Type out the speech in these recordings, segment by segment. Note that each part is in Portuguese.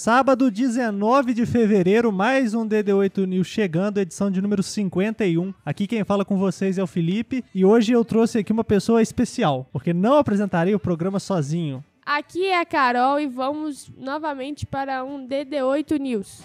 Sábado, 19 de fevereiro, mais um DD8 News chegando, edição de número 51. Aqui quem fala com vocês é o Felipe e hoje eu trouxe aqui uma pessoa especial, porque não apresentarei o programa sozinho. Aqui é a Carol e vamos novamente para um DD8 News.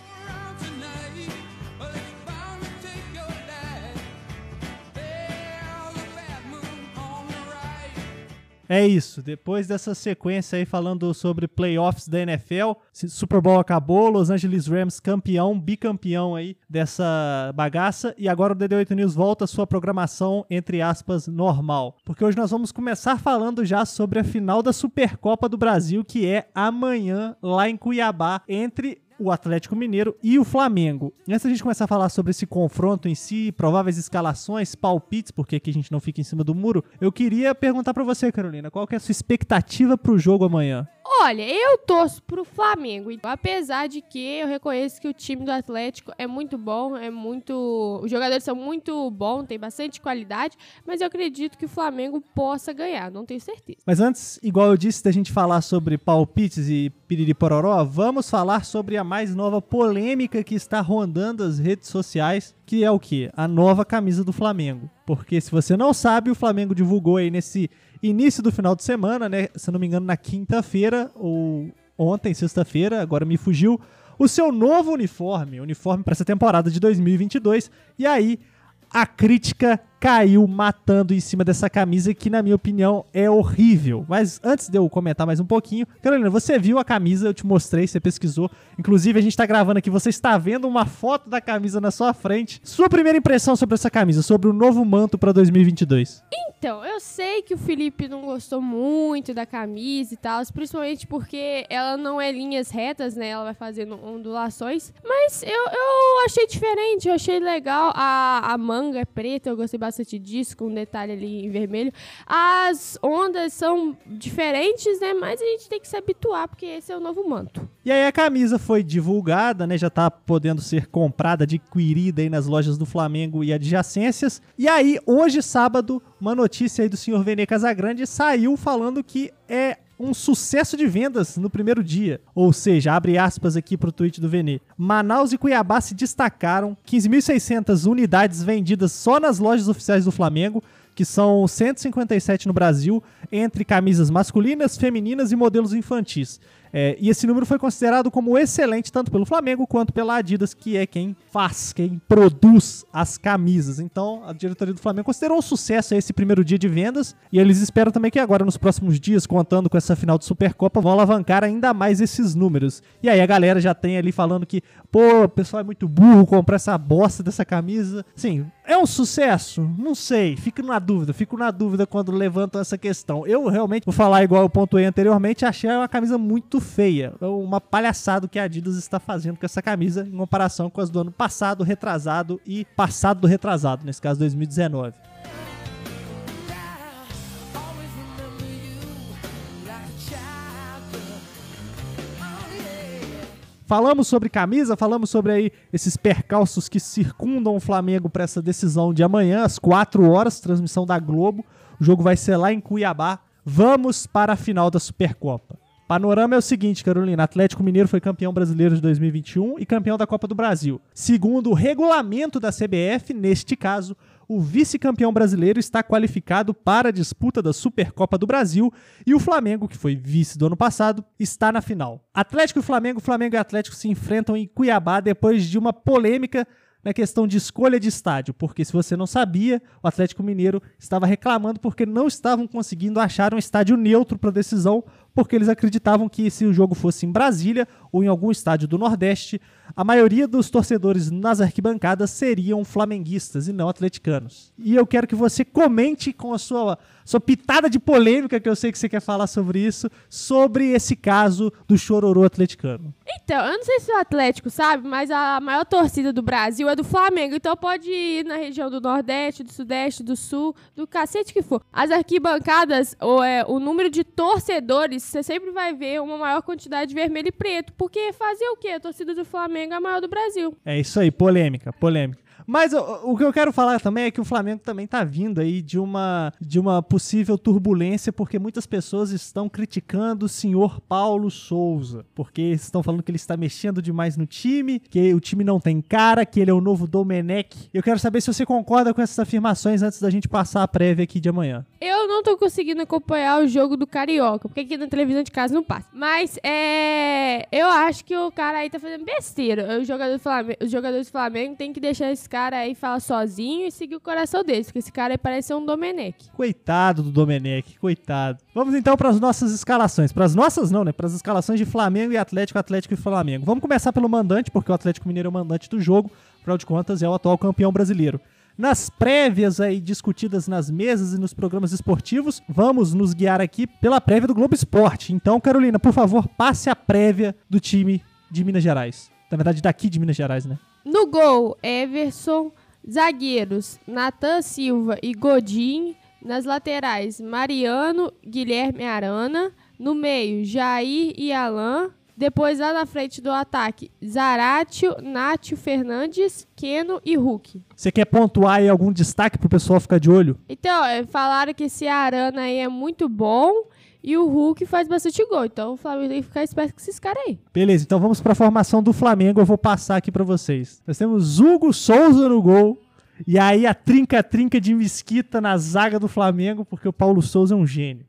É isso. Depois dessa sequência aí falando sobre playoffs da NFL, Super Bowl acabou, Los Angeles Rams campeão, bicampeão aí dessa bagaça e agora o DD8 News volta à sua programação entre aspas normal, porque hoje nós vamos começar falando já sobre a final da Supercopa do Brasil que é amanhã lá em Cuiabá entre o Atlético Mineiro e o Flamengo. Antes da gente começar a falar sobre esse confronto em si, prováveis escalações, palpites, porque aqui a gente não fica em cima do muro, eu queria perguntar para você, Carolina, qual que é a sua expectativa pro jogo amanhã? Olha, eu torço pro Flamengo, apesar de que eu reconheço que o time do Atlético é muito bom, é muito, os jogadores são muito bons, tem bastante qualidade, mas eu acredito que o Flamengo possa ganhar, não tenho certeza. Mas antes, igual eu disse, da gente falar sobre palpites e piriri pororó, vamos falar sobre a mais nova polêmica que está rondando as redes sociais, que é o que? A nova camisa do Flamengo. Porque se você não sabe, o Flamengo divulgou aí nesse início do final de semana, né? Se não me engano, na quinta-feira ou ontem, sexta-feira, agora me fugiu, o seu novo uniforme, uniforme para essa temporada de 2022. E aí, a crítica caiu matando em cima dessa camisa que, na minha opinião, é horrível. Mas antes de eu comentar mais um pouquinho, Carolina, você viu a camisa, eu te mostrei, você pesquisou. Inclusive, a gente tá gravando aqui, você está vendo uma foto da camisa na sua frente. Sua primeira impressão sobre essa camisa, sobre o novo manto para 2022? Então, eu sei que o Felipe não gostou muito da camisa e tal, principalmente porque ela não é linhas retas, né? Ela vai fazendo ondulações. Mas eu, eu achei diferente, eu achei legal. A, a manga é preta, eu gostei bastante bastante disso, com um detalhe ali em vermelho. As ondas são diferentes, né? Mas a gente tem que se habituar, porque esse é o novo manto. E aí a camisa foi divulgada, né? Já tá podendo ser comprada, adquirida aí nas lojas do Flamengo e adjacências. E aí, hoje, sábado, uma notícia aí do senhor Vene Casagrande saiu falando que é um sucesso de vendas no primeiro dia. Ou seja, abre aspas aqui para o tweet do Venê. Manaus e Cuiabá se destacaram, 15.600 unidades vendidas só nas lojas oficiais do Flamengo, que são 157 no Brasil, entre camisas masculinas, femininas e modelos infantis. É, e esse número foi considerado como excelente tanto pelo Flamengo quanto pela Adidas, que é quem faz, quem produz as camisas. Então, a diretoria do Flamengo considerou um sucesso esse primeiro dia de vendas e eles esperam também que agora, nos próximos dias, contando com essa final de Supercopa, vão alavancar ainda mais esses números. E aí a galera já tem ali falando que, pô, o pessoal é muito burro comprar essa bosta dessa camisa. Sim, é um sucesso? Não sei, fico na dúvida, fico na dúvida quando levantam essa questão. Eu realmente, vou falar igual eu pontuei anteriormente, achei uma camisa muito feia. É uma palhaçada que a Adidas está fazendo com essa camisa em comparação com as do ano passado, retrasado e passado do retrasado, nesse caso 2019. Falamos sobre camisa, falamos sobre aí esses percalços que circundam o Flamengo para essa decisão de amanhã, às 4 horas, transmissão da Globo. O jogo vai ser lá em Cuiabá. Vamos para a final da Supercopa. Panorama é o seguinte, Carolina: Atlético Mineiro foi campeão brasileiro de 2021 e campeão da Copa do Brasil. Segundo o regulamento da CBF, neste caso, o vice-campeão brasileiro está qualificado para a disputa da Supercopa do Brasil e o Flamengo, que foi vice do ano passado, está na final. Atlético e Flamengo, Flamengo e Atlético se enfrentam em Cuiabá depois de uma polêmica na questão de escolha de estádio, porque se você não sabia, o Atlético Mineiro estava reclamando porque não estavam conseguindo achar um estádio neutro para decisão, porque eles acreditavam que se o jogo fosse em Brasília ou em algum estádio do Nordeste, a maioria dos torcedores nas arquibancadas seriam flamenguistas e não atleticanos. E eu quero que você comente com a sua, sua pitada de polêmica, que eu sei que você quer falar sobre isso, sobre esse caso do chororô atleticano. Então, eu não sei se o Atlético sabe, mas a maior torcida do Brasil é do Flamengo, então pode ir na região do Nordeste, do Sudeste, do Sul, do cacete que for. As arquibancadas, ou é, o número de torcedores, você sempre vai ver uma maior quantidade de vermelho e preto, porque fazer o quê? A torcida do Flamengo é a maior do Brasil. É isso aí, polêmica, polêmica. Mas o, que eu quero falar também é que o Flamengo também tá vindo aí de uma, de uma possível turbulência, porque muitas pessoas estão criticando o senhor Paulo Souza, porque estão falando que ele está mexendo demais no time, que o time não tem cara, que ele é o novo Domenech. Eu quero saber se você concorda com essas afirmações antes da gente passar a prévia aqui de amanhã. Eu não tô conseguindo acompanhar o jogo do Carioca, porque aqui na televisão de casa não passa. Mas é. Eu acho que o cara aí tá fazendo besteira. O jogador do Flamengo, os jogadores do Flamengo tem que deixar esse cara aí falar sozinho e seguir o coração deles, porque esse cara aí parece ser um Domenech. Coitado do Domenech, coitado. Vamos então para as nossas escalações. Para as nossas não, né? Para as escalações de Flamengo e Atlético, Atlético e Flamengo. Vamos começar pelo mandante, porque o Atlético Mineiro é o mandante do jogo. Afinal de contas, é o atual campeão brasileiro. Nas prévias aí discutidas nas mesas e nos programas esportivos, vamos nos guiar aqui pela prévia do Globo Esporte. Então, Carolina, por favor, passe a prévia do time de Minas Gerais. Na verdade, daqui de Minas Gerais, né? No gol, Everson. Zagueiros, Natan Silva e Godin. Nas laterais, Mariano, Guilherme Arana. No meio, Jair e Alain. Depois, lá na frente do ataque, Zaratio, Nátio Fernandes, Keno e Hulk. Você quer pontuar aí algum destaque pro pessoal ficar de olho? Então, é, falaram que esse Arana aí é muito bom e o Hulk faz bastante gol. Então o Flamengo tem que ficar esperto com esses caras aí. Beleza, então vamos pra formação do Flamengo. Eu vou passar aqui pra vocês. Nós temos Hugo Souza no gol. E aí a trinca-trinca de Mesquita na zaga do Flamengo, porque o Paulo Souza é um gênio.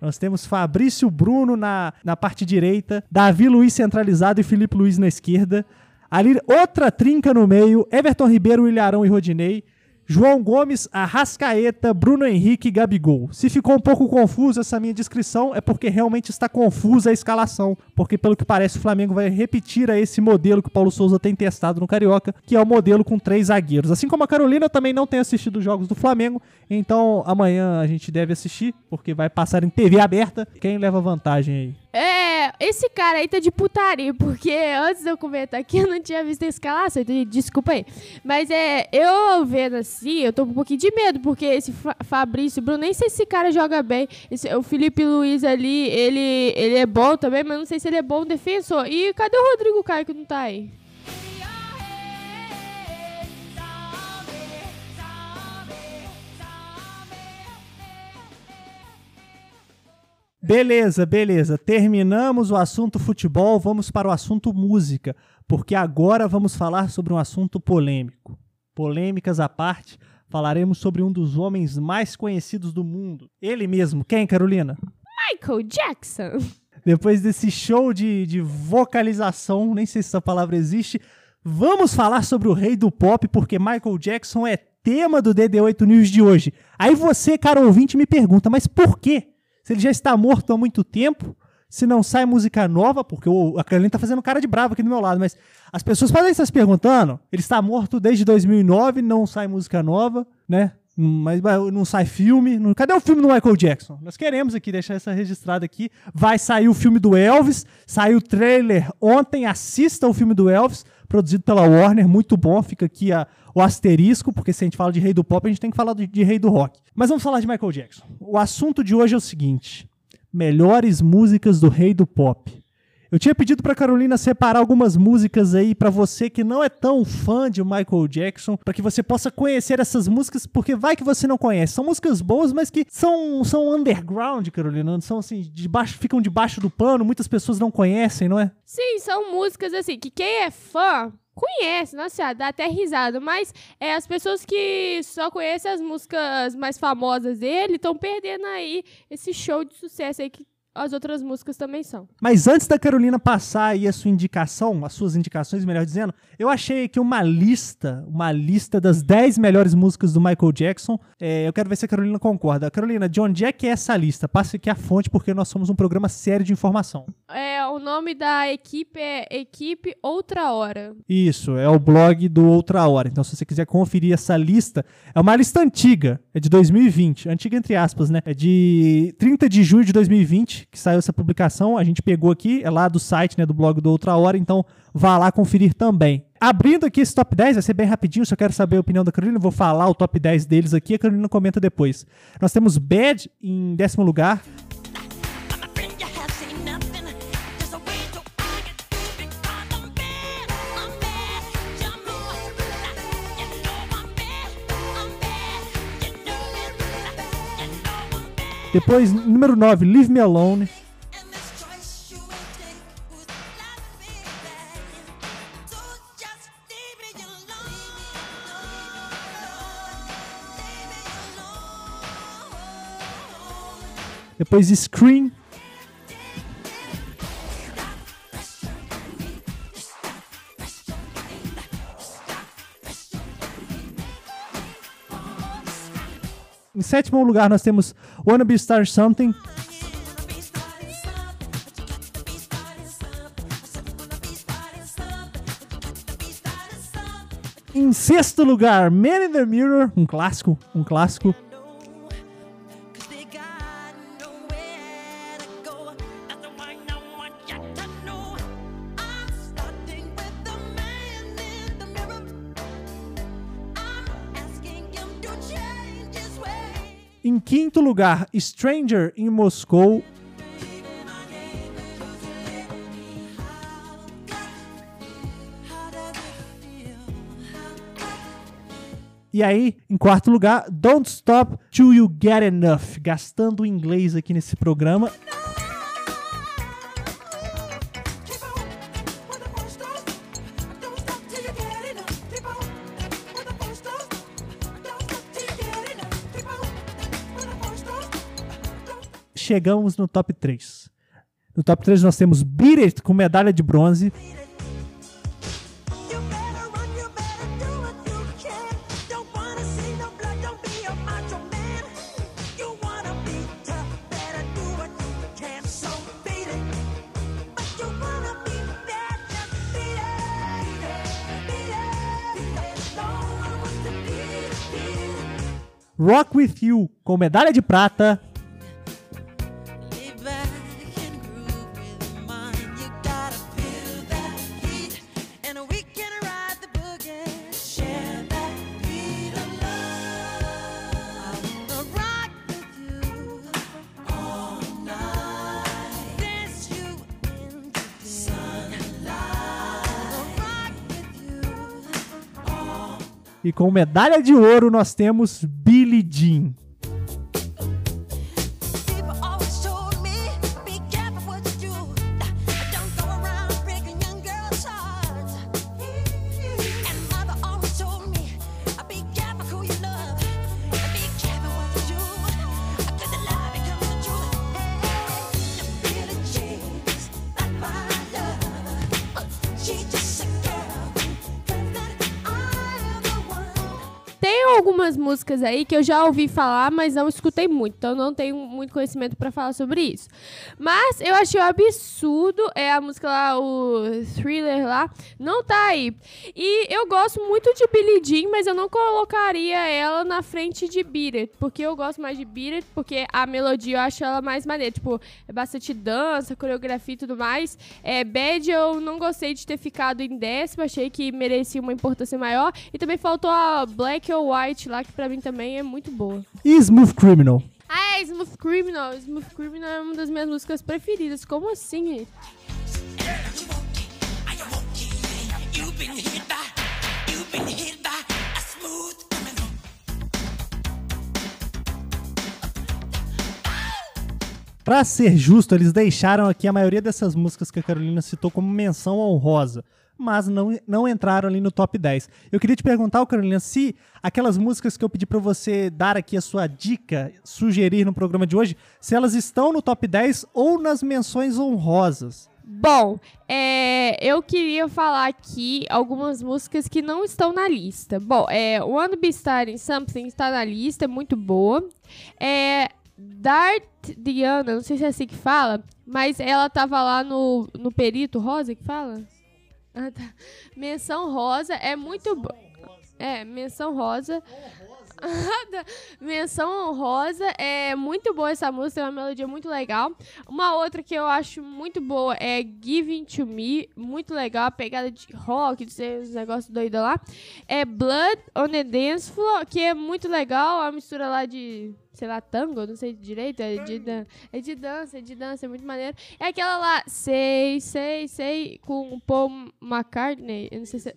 Nós temos Fabrício Bruno na, na parte direita, Davi Luiz centralizado e Felipe Luiz na esquerda. Ali, outra trinca no meio, Everton Ribeiro, Ilharão e Rodinei. João Gomes, Arrascaeta, Bruno Henrique e Gabigol. Se ficou um pouco confuso essa minha descrição, é porque realmente está confusa a escalação. Porque, pelo que parece, o Flamengo vai repetir a esse modelo que o Paulo Souza tem testado no Carioca, que é o modelo com três zagueiros. Assim como a Carolina também não tem assistido os jogos do Flamengo, então amanhã a gente deve assistir, porque vai passar em TV aberta. Quem leva vantagem aí? É, esse cara aí tá de putaria, porque antes de eu comentar aqui eu não tinha visto a escalação, então desculpa aí. Mas é, eu vendo assim, eu tô com um pouquinho de medo, porque esse Fa Fabrício Bruno, nem sei se esse cara joga bem. Esse, o Felipe Luiz ali, ele, ele é bom também, mas não sei se ele é bom defensor. E cadê o Rodrigo Caio que não tá aí? Beleza, beleza. Terminamos o assunto futebol, vamos para o assunto música, porque agora vamos falar sobre um assunto polêmico. Polêmicas à parte, falaremos sobre um dos homens mais conhecidos do mundo. Ele mesmo, quem, Carolina? Michael Jackson. Depois desse show de, de vocalização, nem sei se essa palavra existe, vamos falar sobre o rei do pop, porque Michael Jackson é tema do DD8 News de hoje. Aí você, cara ouvinte, me pergunta, mas por quê? Se ele já está morto há muito tempo, se não sai música nova, porque o, a Carolina tá fazendo cara de bravo aqui do meu lado, mas as pessoas podem estar se perguntando, ele está morto desde 2009, não sai música nova, né? Mas não sai filme. Cadê o filme do Michael Jackson? Nós queremos aqui deixar essa registrada aqui. Vai sair o filme do Elvis. Saiu o trailer ontem. Assista o filme do Elvis, produzido pela Warner. Muito bom. Fica aqui a, o asterisco, porque se a gente fala de rei do pop, a gente tem que falar de, de rei do rock. Mas vamos falar de Michael Jackson. O assunto de hoje é o seguinte: melhores músicas do rei do pop. Eu tinha pedido para Carolina separar algumas músicas aí para você que não é tão fã de Michael Jackson, para que você possa conhecer essas músicas, porque vai que você não conhece. São músicas boas, mas que são, são underground, Carolina, são assim, debaixo, ficam debaixo do pano, muitas pessoas não conhecem, não é? Sim, são músicas assim que quem é fã conhece, nossa, dá até risada, mas é, as pessoas que só conhecem as músicas mais famosas dele estão perdendo aí esse show de sucesso aí que as outras músicas também são. Mas antes da Carolina passar aí a sua indicação, as suas indicações, melhor dizendo, eu achei aqui uma lista, uma lista das 10 melhores músicas do Michael Jackson. É, eu quero ver se a Carolina concorda. Carolina, de onde é que é essa lista? Passe aqui a fonte, porque nós somos um programa sério de informação. É, o nome da equipe é Equipe Outra Hora. Isso, é o blog do Outra Hora. Então, se você quiser conferir essa lista, é uma lista antiga, é de 2020. Antiga entre aspas, né? É de 30 de julho de 2020 que saiu essa publicação. A gente pegou aqui, é lá do site, né, do blog do Outra Hora, então vá lá conferir também. Abrindo aqui esse top 10, vai ser bem rapidinho, só quero saber a opinião da Carolina, vou falar o top 10 deles aqui, a Carolina comenta depois. Nós temos Bad em décimo lugar, Depois, número 9, Leave Me Alone. And this Em sétimo lugar, nós temos Wanna Be Star Something. Em sexto lugar, Man in the Mirror, um clássico, um clássico. Em quinto lugar, Stranger it feel? E aí, em quarto lugar, Don't Stop Till You Get Enough. Gastando o inglês aqui nesse programa. Chegamos no top 3. No top 3 nós temos Beat It com medalha de bronze. Better run, you better do what E com medalha de ouro nós temos Billie Jean. Algumas músicas aí que eu já ouvi falar, mas não escutei muito, então não tenho muito conhecimento pra falar sobre isso. Mas eu achei um absurdo, é a música lá, o Thriller lá, não tá aí. E eu gosto muito de Billie Jean, mas eu não colocaria ela na frente de Beat It, porque eu gosto mais de Beat It, porque a melodia eu acho ela mais maneira, tipo, é bastante dança, coreografia e tudo mais. É, Bad eu não gostei de ter ficado em décimo, achei que merecia uma importância maior. E também faltou a Black or White lá, que pra mim também é muito boa. E Smooth Criminal. Ah, é Smooth Criminal. Smooth Criminal é uma das minhas músicas preferidas. Como assim, gente? Pra ser justo, eles deixaram aqui a maioria dessas músicas que a Carolina citou como menção honrosa, mas não, não entraram ali no top 10. Eu queria te perguntar, Carolina, se aquelas músicas que eu pedi pra você dar aqui a sua dica, sugerir no programa de hoje, se elas estão no top 10 ou nas menções honrosas. Bom, é, eu queria falar aqui algumas músicas que não estão na lista. Bom, é, Wanna Be Starting Something está na lista, é muito boa. É, Dart Diana, não sei se é assim que fala, mas ela tava lá no, no Perito Rosa que fala? Ah, tá. Menção Rosa é muito boa. É, Menção Rosa. Menção honrosa, é muito boa essa música, é uma melodia muito legal. Uma outra que eu acho muito boa é Giving to Me, muito legal, a pegada de rock, uns negócios doidos lá. É Blood on the Dance Floor, que é muito legal, a mistura lá de, sei lá, tango, não sei direito, é de, dan é de dança, é de dança, é muito maneiro. É aquela lá, Sei, Sei, Sei, com o Paul McCartney, eu não sei se...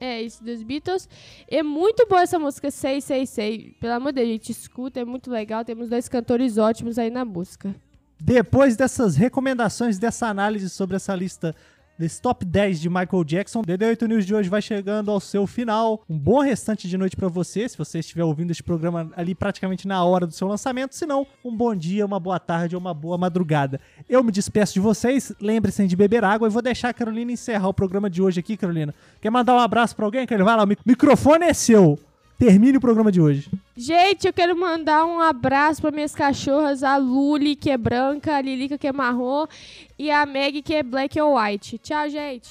É, isso dos Beatles. É muito boa essa música 666. Pelo amor de Deus, gente, escuta, é muito legal. Temos dois cantores ótimos aí na música. Depois dessas recomendações, dessa análise sobre essa lista desse top 10 de Michael Jackson, o DD8 News de hoje vai chegando ao seu final. Um bom restante de noite pra você, se você estiver ouvindo este programa ali praticamente na hora do seu lançamento. Se não, um bom dia, uma boa tarde ou uma boa madrugada. Eu me despeço de vocês, lembre-se de beber água e vou deixar a Carolina encerrar o programa de hoje aqui, Carolina. Quer mandar um abraço pra alguém? Vai lá, o mic- microfone é seu. Termine o programa de hoje. Gente, eu quero mandar um abraço para minhas cachorras, a Luli, que é branca, a Lilica, que é marrom, e a Meg, que é black ou white. Tchau, gente.